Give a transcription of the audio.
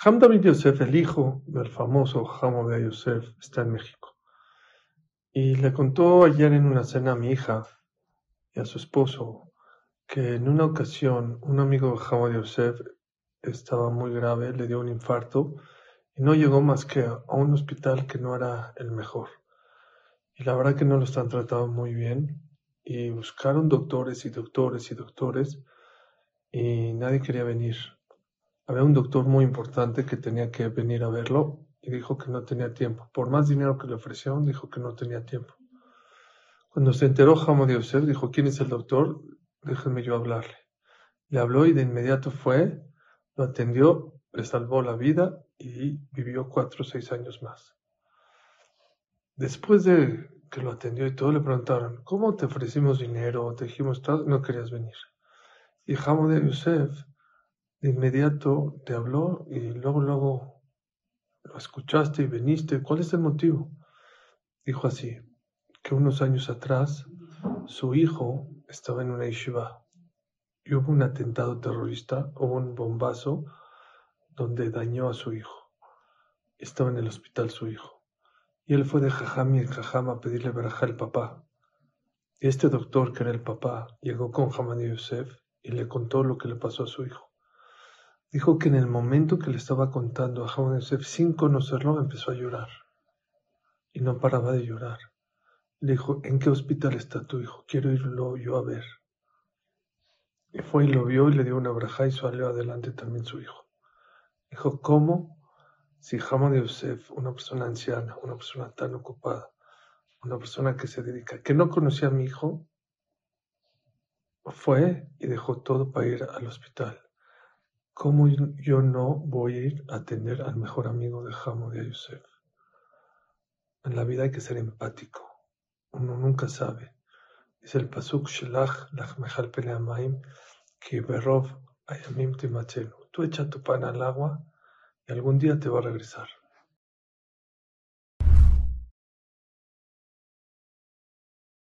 Hamdavid Yosef, el hijo del famoso Hamdavid Yosef, está en México. Y le contó ayer en una cena a mi hija y a su esposo que en una ocasión un amigo de Hamdavid Yosef estaba muy grave, le dio un infarto y no llegó más que a un hospital que no era el mejor. Y la verdad que no lo están tratando muy bien. Y buscaron doctores y doctores y doctores y nadie quería venir. Había un doctor muy importante que tenía que venir a verlo y dijo que no tenía tiempo. Por más dinero que le ofrecieron, dijo que no tenía tiempo. Cuando se enteró Hamad Yosef, dijo, ¿quién es el doctor? Déjenme yo hablarle. Le habló y de inmediato fue, lo atendió, le salvó la vida y vivió cuatro o seis años más. Después de que lo atendió y todo, le preguntaron, ¿cómo te ofrecimos dinero? Te dijimos, no querías venir. Y de Yosef de inmediato te habló y luego, luego lo escuchaste y viniste. ¿Cuál es el motivo? Dijo así, que unos años atrás su hijo estaba en una yeshiva y hubo un atentado terrorista, hubo un bombazo donde dañó a su hijo. Estaba en el hospital su hijo. Y él fue de Jajam y Jajam a pedirle verajá al papá. Y este doctor, que era el papá, llegó con Hamad Yosef y le contó lo que le pasó a su hijo. Dijo que en el momento que le estaba contando a Hamad Yosef, sin conocerlo, empezó a llorar. Y no paraba de llorar. Le dijo, ¿en qué hospital está tu hijo? Quiero irlo yo a ver. Y fue y lo vio y le dio una braja y salió adelante también su hijo. Dijo, ¿cómo? Si Hamad Yosef, una persona anciana, una persona tan ocupada, una persona que se dedica, que no conocía a mi hijo, fue y dejó todo para ir al hospital. ¿Cómo yo no voy a ir a atender al mejor amigo de Hamad Yosef? En la vida hay que ser empático. Uno nunca sabe. Dice el Pasuk Shelach Lach Mechal Peleamaim que Berov Ayamim Tú echa tu pan al agua y algún día te va a regresar.